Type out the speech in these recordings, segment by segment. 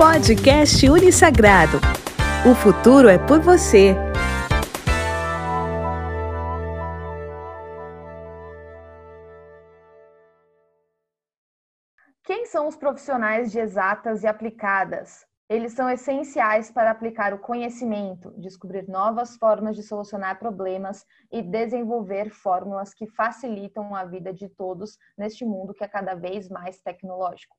Podcast Unissagrado. O futuro é por você. Quem são os profissionais de exatas e aplicadas? Eles são essenciais para aplicar o conhecimento, descobrir novas formas de solucionar problemas e desenvolver fórmulas que facilitam a vida de todos neste mundo que é cada vez mais tecnológico.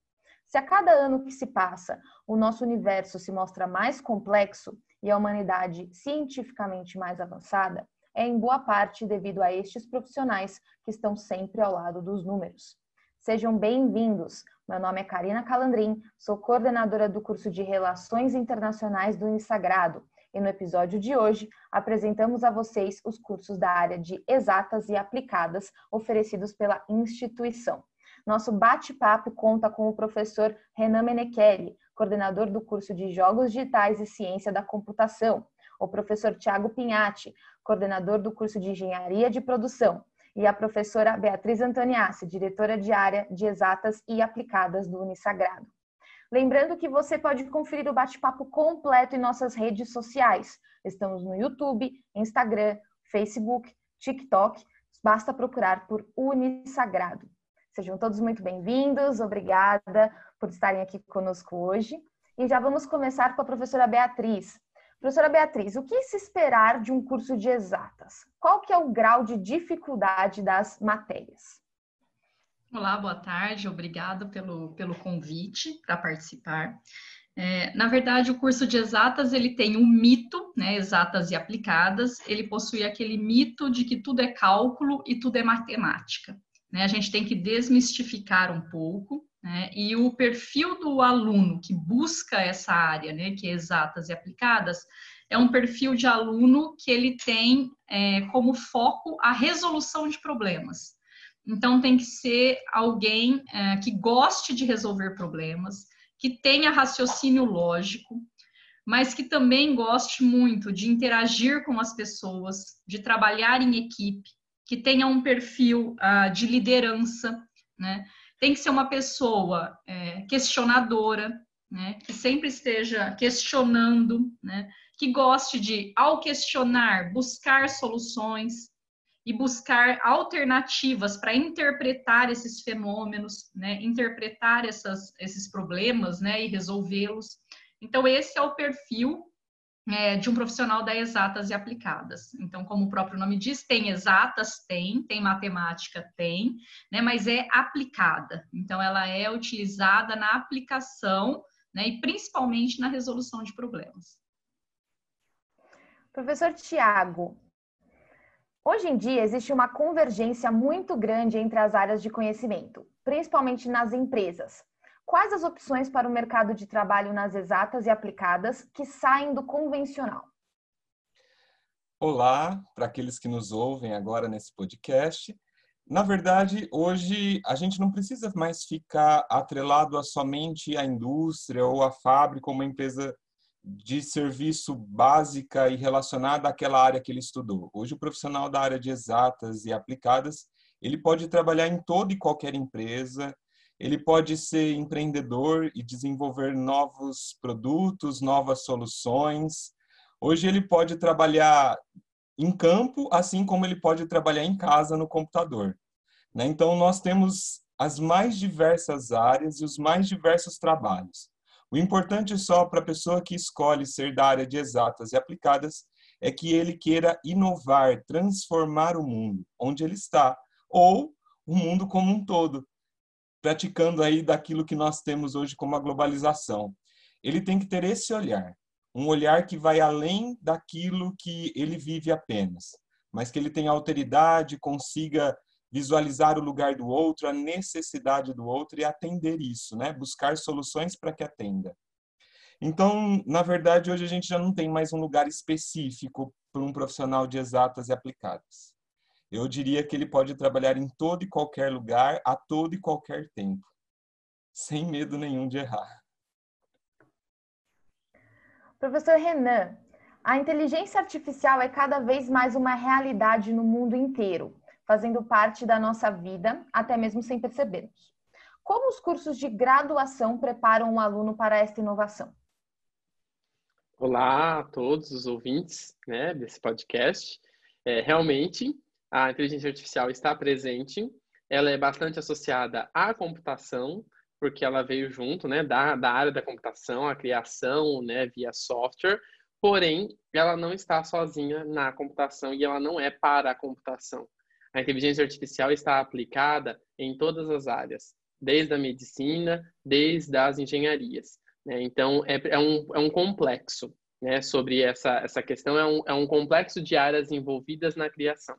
Se a cada ano que se passa o nosso universo se mostra mais complexo e a humanidade cientificamente mais avançada, é em boa parte devido a estes profissionais que estão sempre ao lado dos números. Sejam bem-vindos. Meu nome é Karina Calandrin, sou coordenadora do curso de Relações Internacionais do Unisagrado e no episódio de hoje apresentamos a vocês os cursos da área de Exatas e Aplicadas oferecidos pela instituição. Nosso bate-papo conta com o professor Renan Menechelli, coordenador do curso de Jogos Digitais e Ciência da Computação, o professor Tiago Pinhatti, coordenador do curso de Engenharia de Produção, e a professora Beatriz Antoniassi, diretora de área de exatas e aplicadas do Unisagrado. Lembrando que você pode conferir o bate-papo completo em nossas redes sociais. Estamos no YouTube, Instagram, Facebook, TikTok. Basta procurar por Unisagrado. Sejam todos muito bem-vindos. Obrigada por estarem aqui conosco hoje. E já vamos começar com a professora Beatriz. Professora Beatriz, o que se esperar de um curso de exatas? Qual que é o grau de dificuldade das matérias? Olá, boa tarde, obrigado pelo, pelo convite para participar. É, na verdade, o curso de exatas ele tem um mito, né, exatas e aplicadas. Ele possui aquele mito de que tudo é cálculo e tudo é matemática. Né? A gente tem que desmistificar um pouco né? E o perfil do aluno que busca essa área, né, que é exatas e aplicadas, é um perfil de aluno que ele tem é, como foco a resolução de problemas. Então, tem que ser alguém é, que goste de resolver problemas, que tenha raciocínio lógico, mas que também goste muito de interagir com as pessoas, de trabalhar em equipe, que tenha um perfil uh, de liderança, né? tem que ser uma pessoa é, questionadora, né, que sempre esteja questionando, né, que goste de, ao questionar, buscar soluções e buscar alternativas para interpretar esses fenômenos, né, interpretar essas, esses problemas né, e resolvê-los. Então, esse é o perfil é, de um profissional da exatas e aplicadas. Então, como o próprio nome diz, tem exatas, tem, tem matemática, tem, né, mas é aplicada. Então, ela é utilizada na aplicação, né, e principalmente na resolução de problemas. Professor Tiago, hoje em dia existe uma convergência muito grande entre as áreas de conhecimento, principalmente nas empresas. Quais as opções para o mercado de trabalho nas exatas e aplicadas que saem do convencional? Olá, para aqueles que nos ouvem agora nesse podcast. Na verdade, hoje a gente não precisa mais ficar atrelado a somente a indústria ou a fábrica ou uma empresa de serviço básica e relacionada àquela área que ele estudou. Hoje o profissional da área de exatas e aplicadas, ele pode trabalhar em toda e qualquer empresa, ele pode ser empreendedor e desenvolver novos produtos, novas soluções. Hoje ele pode trabalhar em campo, assim como ele pode trabalhar em casa no computador. Né? Então, nós temos as mais diversas áreas e os mais diversos trabalhos. O importante só para a pessoa que escolhe ser da área de exatas e aplicadas é que ele queira inovar, transformar o mundo onde ele está, ou o mundo como um todo, praticando aí daquilo que nós temos hoje como a globalização. Ele tem que ter esse olhar, um olhar que vai além daquilo que ele vive apenas, mas que ele tenha alteridade, consiga visualizar o lugar do outro, a necessidade do outro e atender isso, né? Buscar soluções para que atenda. Então, na verdade, hoje a gente já não tem mais um lugar específico para um profissional de exatas e aplicadas. Eu diria que ele pode trabalhar em todo e qualquer lugar, a todo e qualquer tempo, sem medo nenhum de errar. Professor Renan, a inteligência artificial é cada vez mais uma realidade no mundo inteiro, fazendo parte da nossa vida, até mesmo sem percebermos. Como os cursos de graduação preparam o aluno para esta inovação? Olá a todos os ouvintes né, desse podcast. É, realmente, a inteligência artificial está presente, ela é bastante associada à computação, porque ela veio junto né, da, da área da computação, a criação né, via software, porém, ela não está sozinha na computação e ela não é para a computação. A inteligência artificial está aplicada em todas as áreas, desde a medicina, desde as engenharias. Né? Então, é, é, um, é um complexo né, sobre essa, essa questão, é um, é um complexo de áreas envolvidas na criação.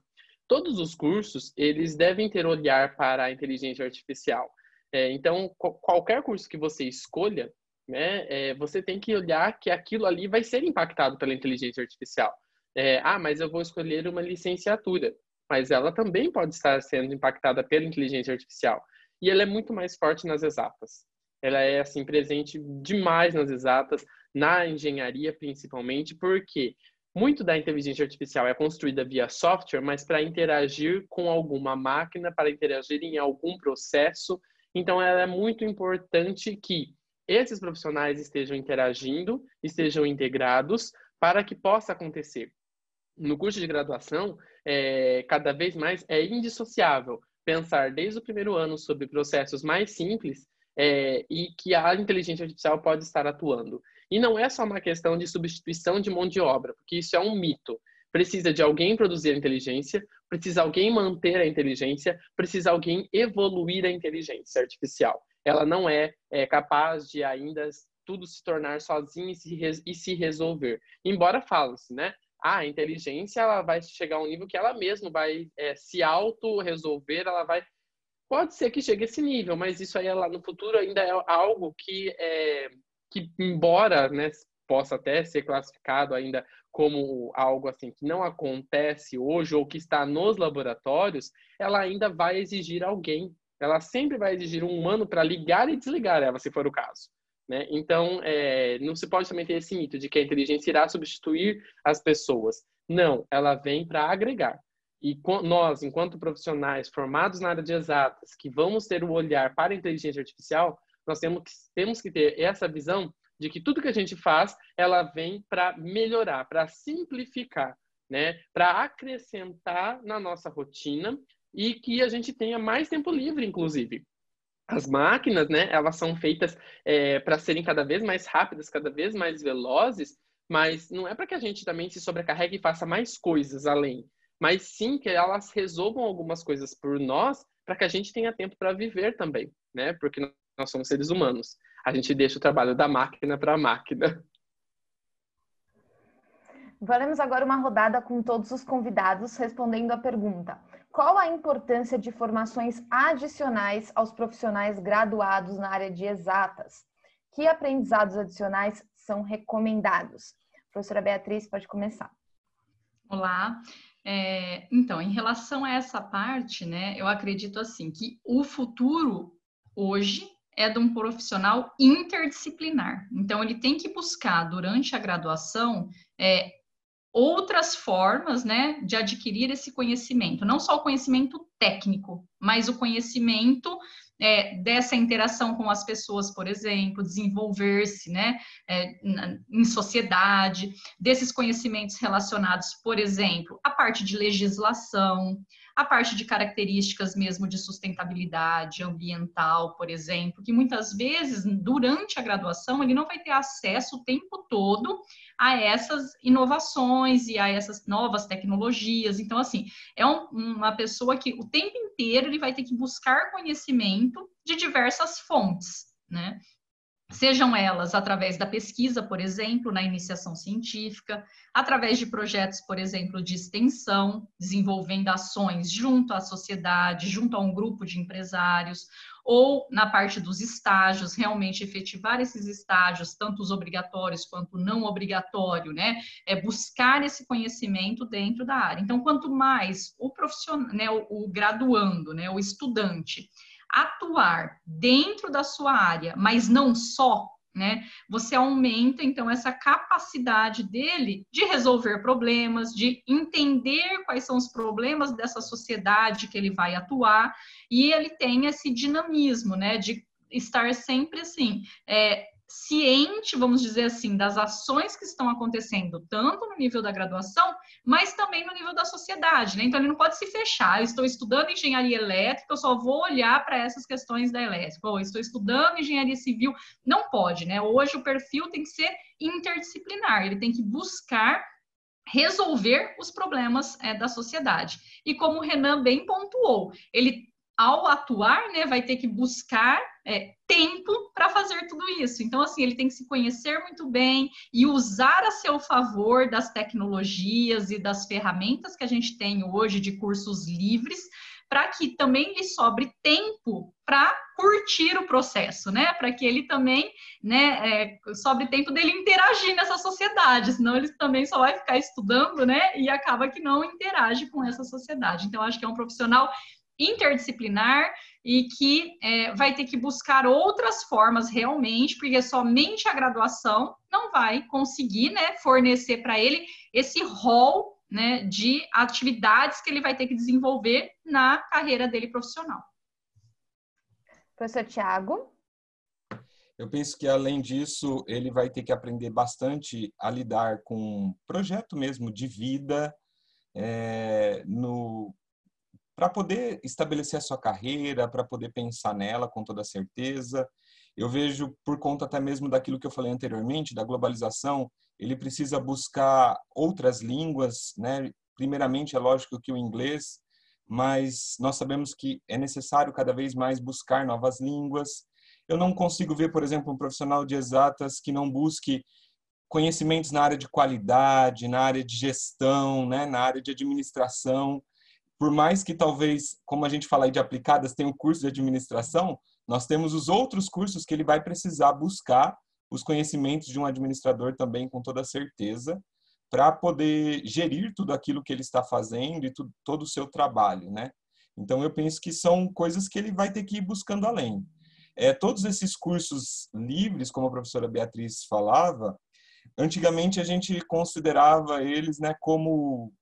Todos os cursos, eles devem ter olhar para a inteligência artificial. É, então, qualquer curso que você escolha, né, é, você tem que olhar que aquilo ali vai ser impactado pela inteligência artificial. É, ah, mas eu vou escolher uma licenciatura, mas ela também pode estar sendo impactada pela inteligência artificial. E ela é muito mais forte nas exatas ela é assim presente demais nas exatas, na engenharia principalmente, porque muito da inteligência artificial é construída via software, mas para interagir com alguma máquina, para interagir em algum processo. Então, ela é muito importante que esses profissionais estejam interagindo, estejam integrados, para que possa acontecer. No curso de graduação, é, cada vez mais é indissociável pensar desde o primeiro ano sobre processos mais simples é, e que a inteligência artificial pode estar atuando. E não é só uma questão de substituição de mão de obra, porque isso é um mito. Precisa de alguém produzir a inteligência, precisa alguém manter a inteligência, precisa alguém evoluir a inteligência artificial. Ela não é, é capaz de ainda tudo se tornar sozinha e se, e se resolver. Embora fale-se, né? Ah, a inteligência ela vai chegar a um nível que ela mesma vai é, se auto-resolver, ela vai Pode ser que chegue a esse nível, mas isso aí lá no futuro ainda é algo que, é, que embora né, possa até ser classificado ainda como algo assim que não acontece hoje ou que está nos laboratórios, ela ainda vai exigir alguém. Ela sempre vai exigir um humano para ligar e desligar ela, se for o caso. Né? Então, é, não se pode também ter esse mito de que a inteligência irá substituir as pessoas. Não, ela vem para agregar. E nós, enquanto profissionais formados na área de exatas, que vamos ter o olhar para a inteligência artificial, nós temos que, temos que ter essa visão de que tudo que a gente faz, ela vem para melhorar, para simplificar, né? para acrescentar na nossa rotina e que a gente tenha mais tempo livre, inclusive. As máquinas, né, elas são feitas é, para serem cada vez mais rápidas, cada vez mais velozes, mas não é para que a gente também se sobrecarregue e faça mais coisas além mas sim que elas resolvam algumas coisas por nós para que a gente tenha tempo para viver também, né? Porque nós somos seres humanos. A gente deixa o trabalho da máquina para a máquina. Faremos agora uma rodada com todos os convidados respondendo a pergunta: qual a importância de formações adicionais aos profissionais graduados na área de exatas? Que aprendizados adicionais são recomendados? professora Beatriz, pode começar. Olá, é, então, em relação a essa parte, né, eu acredito assim que o futuro hoje é de um profissional interdisciplinar. Então, ele tem que buscar durante a graduação é, outras formas, né, de adquirir esse conhecimento, não só o conhecimento técnico, mas o conhecimento é, dessa interação com as pessoas, por exemplo, desenvolver-se né, é, em sociedade, desses conhecimentos relacionados, por exemplo, à parte de legislação, a parte de características mesmo de sustentabilidade ambiental, por exemplo, que muitas vezes durante a graduação ele não vai ter acesso o tempo todo a essas inovações e a essas novas tecnologias. Então, assim, é um, uma pessoa que o tempo inteiro ele vai ter que buscar conhecimento de diversas fontes, né? Sejam elas através da pesquisa, por exemplo, na iniciação científica, através de projetos, por exemplo, de extensão, desenvolvendo ações junto à sociedade, junto a um grupo de empresários, ou na parte dos estágios, realmente efetivar esses estágios, tanto os obrigatórios quanto não obrigatório, né? É buscar esse conhecimento dentro da área. Então, quanto mais o profissional, né, o, graduando, né, o estudante, atuar dentro da sua área, mas não só, né? Você aumenta então essa capacidade dele de resolver problemas, de entender quais são os problemas dessa sociedade que ele vai atuar, e ele tem esse dinamismo, né? De estar sempre assim, é, ciente, vamos dizer assim, das ações que estão acontecendo, tanto no nível da graduação, mas também no nível da sociedade, né? Então ele não pode se fechar. Eu estou estudando engenharia elétrica, eu só vou olhar para essas questões da elétrica. Ou estou estudando engenharia civil, não pode, né? Hoje o perfil tem que ser interdisciplinar, ele tem que buscar resolver os problemas é, da sociedade. E como o Renan bem pontuou, ele ao atuar, né, vai ter que buscar é, tempo para fazer tudo isso. Então, assim, ele tem que se conhecer muito bem e usar a seu favor das tecnologias e das ferramentas que a gente tem hoje de cursos livres, para que também lhe sobre tempo para curtir o processo, né? Para que ele também, né, é, sobre tempo dele interagir nessa sociedade, senão ele também só vai ficar estudando, né? E acaba que não interage com essa sociedade. Então, acho que é um profissional interdisciplinar e que é, vai ter que buscar outras formas realmente, porque somente a graduação não vai conseguir né, fornecer para ele esse rol né, de atividades que ele vai ter que desenvolver na carreira dele profissional. Professor Tiago? Eu penso que, além disso, ele vai ter que aprender bastante a lidar com projeto mesmo de vida, é, no para poder estabelecer a sua carreira, para poder pensar nela com toda certeza. Eu vejo, por conta até mesmo daquilo que eu falei anteriormente, da globalização, ele precisa buscar outras línguas, né? Primeiramente, é lógico que o inglês, mas nós sabemos que é necessário cada vez mais buscar novas línguas. Eu não consigo ver, por exemplo, um profissional de exatas que não busque conhecimentos na área de qualidade, na área de gestão, né, na área de administração por mais que talvez, como a gente fala aí de aplicadas, tenha o curso de administração, nós temos os outros cursos que ele vai precisar buscar os conhecimentos de um administrador também com toda certeza, para poder gerir tudo aquilo que ele está fazendo e tudo, todo o seu trabalho, né? Então eu penso que são coisas que ele vai ter que ir buscando além. É, todos esses cursos livres, como a professora Beatriz falava, antigamente a gente considerava eles, né, como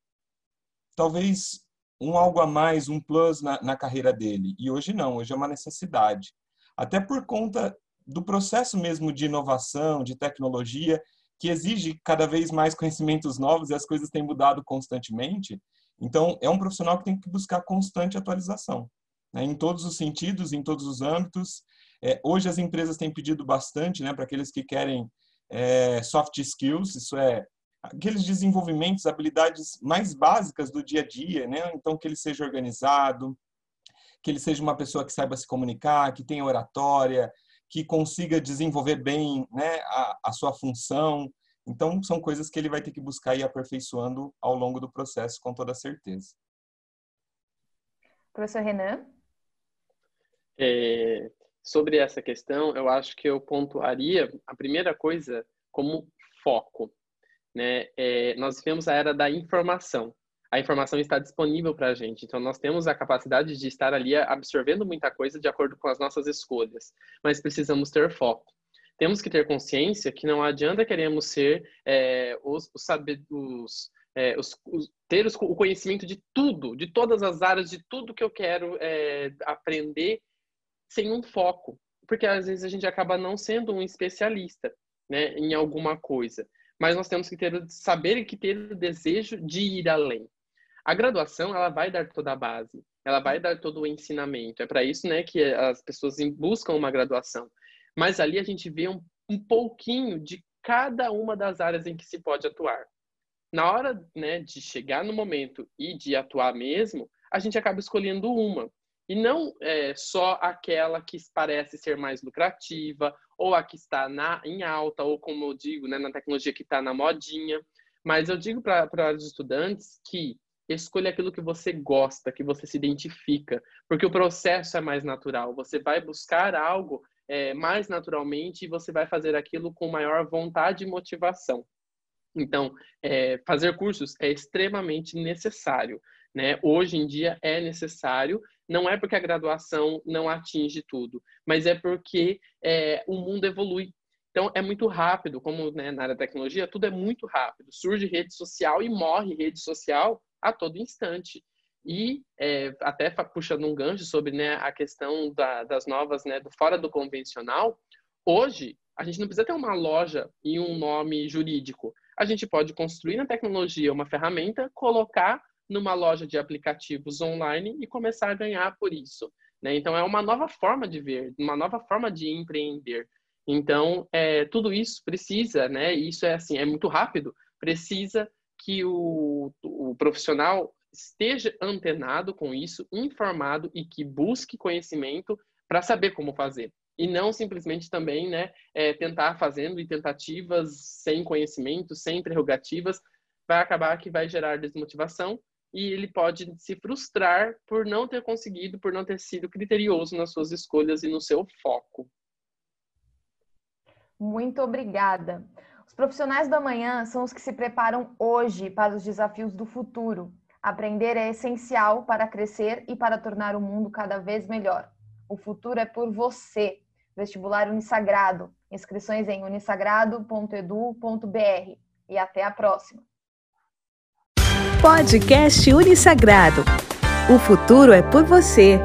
talvez um algo a mais, um plus na, na carreira dele. E hoje não, hoje é uma necessidade. Até por conta do processo mesmo de inovação, de tecnologia, que exige cada vez mais conhecimentos novos e as coisas têm mudado constantemente. Então, é um profissional que tem que buscar constante atualização, né? em todos os sentidos, em todos os âmbitos. É, hoje as empresas têm pedido bastante né, para aqueles que querem é, soft skills, isso é aqueles desenvolvimentos, habilidades mais básicas do dia a dia, né? Então que ele seja organizado, que ele seja uma pessoa que saiba se comunicar, que tenha oratória, que consiga desenvolver bem, né, a, a sua função. Então são coisas que ele vai ter que buscar e aperfeiçoando ao longo do processo com toda certeza. Professor Renan? É, sobre essa questão, eu acho que eu pontuaria a primeira coisa como foco né, é, nós vivemos a era da informação. A informação está disponível para a gente, então nós temos a capacidade de estar ali absorvendo muita coisa de acordo com as nossas escolhas, mas precisamos ter foco. Temos que ter consciência que não adianta queremos ser é, os, os, saber, os, é, os, os, ter os, o conhecimento de tudo, de todas as áreas, de tudo que eu quero é, aprender, sem um foco, porque às vezes a gente acaba não sendo um especialista né, em alguma coisa mas nós temos que ter saber e que ter o desejo de ir além. A graduação, ela vai dar toda a base, ela vai dar todo o ensinamento. É para isso, né, que as pessoas buscam uma graduação. Mas ali a gente vê um, um pouquinho de cada uma das áreas em que se pode atuar. Na hora, né, de chegar no momento e de atuar mesmo, a gente acaba escolhendo uma e não é, só aquela que parece ser mais lucrativa ou a que está na, em alta ou como eu digo, né, na tecnologia que está na modinha. Mas eu digo para os estudantes que escolha aquilo que você gosta, que você se identifica, porque o processo é mais natural. Você vai buscar algo é, mais naturalmente e você vai fazer aquilo com maior vontade e motivação. Então, é, fazer cursos é extremamente necessário. Né? Hoje em dia é necessário, não é porque a graduação não atinge tudo, mas é porque é, o mundo evolui. Então, é muito rápido, como né, na área da tecnologia, tudo é muito rápido. Surge rede social e morre rede social a todo instante. E é, até puxando um gancho sobre né, a questão da, das novas, né, do fora do convencional, hoje a gente não precisa ter uma loja e um nome jurídico. A gente pode construir na tecnologia uma ferramenta, colocar numa loja de aplicativos online e começar a ganhar por isso. Né? Então, é uma nova forma de ver, uma nova forma de empreender. Então, é, tudo isso precisa, né? Isso é assim, é muito rápido. Precisa que o, o profissional esteja antenado com isso, informado e que busque conhecimento para saber como fazer. E não simplesmente também né, é, tentar fazendo e tentativas sem conhecimento, sem prerrogativas, vai acabar que vai gerar desmotivação e ele pode se frustrar por não ter conseguido, por não ter sido criterioso nas suas escolhas e no seu foco. Muito obrigada. Os profissionais da manhã são os que se preparam hoje para os desafios do futuro. Aprender é essencial para crescer e para tornar o mundo cada vez melhor. O futuro é por você. Vestibular Unisagrado. Inscrições em unisagrado.edu.br. E até a próxima. Podcast Unisagrado. O futuro é por você.